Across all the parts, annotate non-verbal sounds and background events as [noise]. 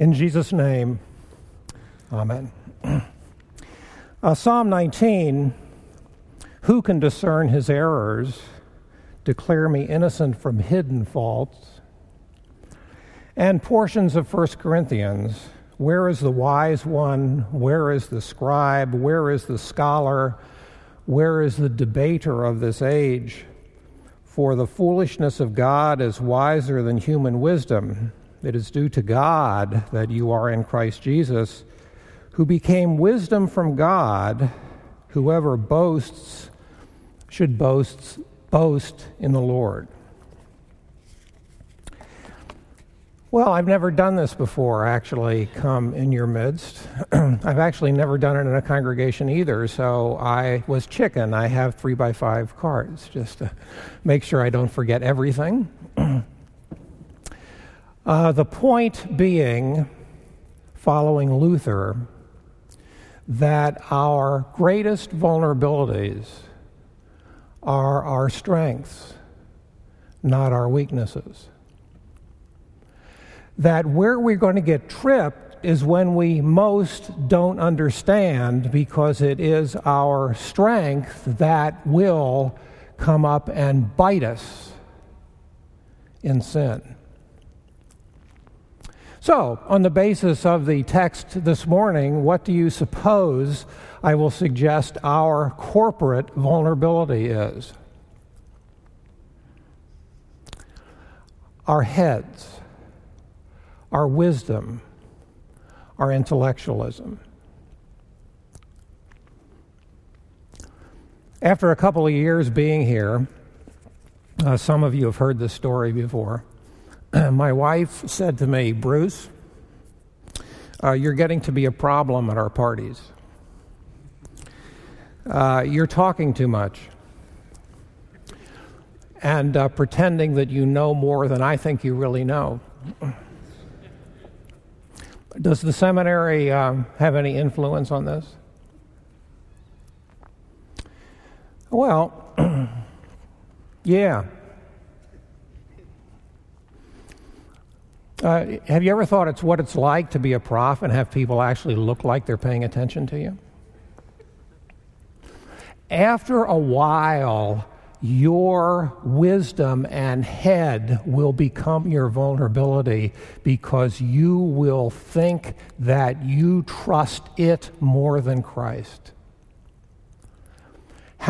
In Jesus' name, amen. [clears throat] Uh, Psalm 19 Who can discern his errors? Declare me innocent from hidden faults. And portions of 1 Corinthians Where is the wise one? Where is the scribe? Where is the scholar? Where is the debater of this age? For the foolishness of God is wiser than human wisdom. It is due to God that you are in Christ Jesus who became wisdom from God, whoever boasts should boast, boast in the Lord. Well, I've never done this before, actually, come in your midst. [clears throat] I've actually never done it in a congregation either, so I was chicken. I have three by five cards just to make sure I don't forget everything. [clears throat] uh, the point being, following Luther, that our greatest vulnerabilities are our strengths, not our weaknesses. That where we're going to get tripped is when we most don't understand because it is our strength that will come up and bite us in sin. So, on the basis of the text this morning, what do you suppose I will suggest our corporate vulnerability is? Our heads, our wisdom, our intellectualism. After a couple of years being here, uh, some of you have heard this story before. [clears throat] my wife said to me, Bruce, uh, you're getting to be a problem at our parties. Uh, you're talking too much and uh, pretending that you know more than I think you really know. [clears throat] Does the seminary um, have any influence on this? Well, [clears throat] yeah. Uh, have you ever thought it's what it's like to be a prof and have people actually look like they're paying attention to you? After a while, your wisdom and head will become your vulnerability because you will think that you trust it more than Christ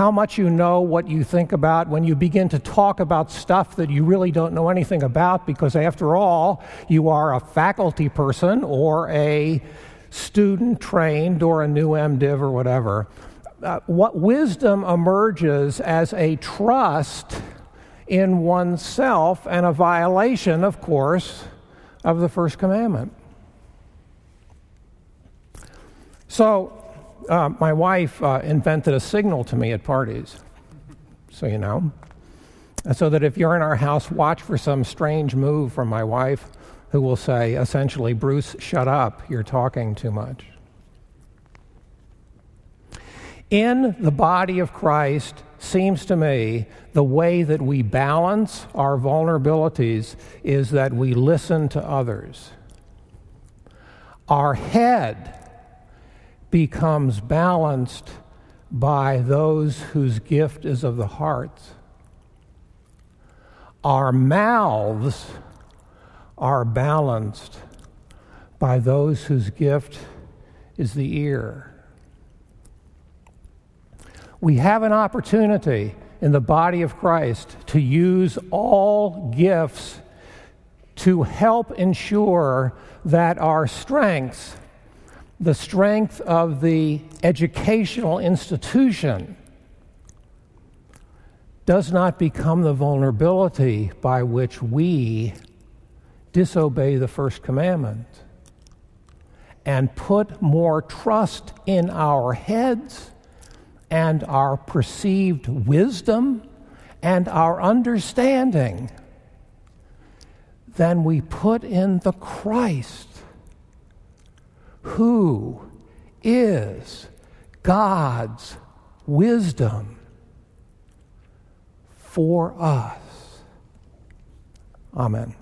how much you know what you think about when you begin to talk about stuff that you really don't know anything about, because after all, you are a faculty person or a student trained or a new MDiv or whatever. Uh, what wisdom emerges as a trust in oneself and a violation, of course, of the first commandment. So, uh, my wife uh, invented a signal to me at parties, so you know. so that if you're in our house, watch for some strange move from my wife who will say, essentially, Bruce, shut up, you're talking too much. In the body of Christ, seems to me the way that we balance our vulnerabilities is that we listen to others. Our head becomes balanced by those whose gift is of the heart. Our mouths are balanced by those whose gift is the ear. We have an opportunity in the body of Christ to use all gifts to help ensure that our strengths the strength of the educational institution does not become the vulnerability by which we disobey the first commandment and put more trust in our heads and our perceived wisdom and our understanding than we put in the Christ who is God's wisdom for us. Amen.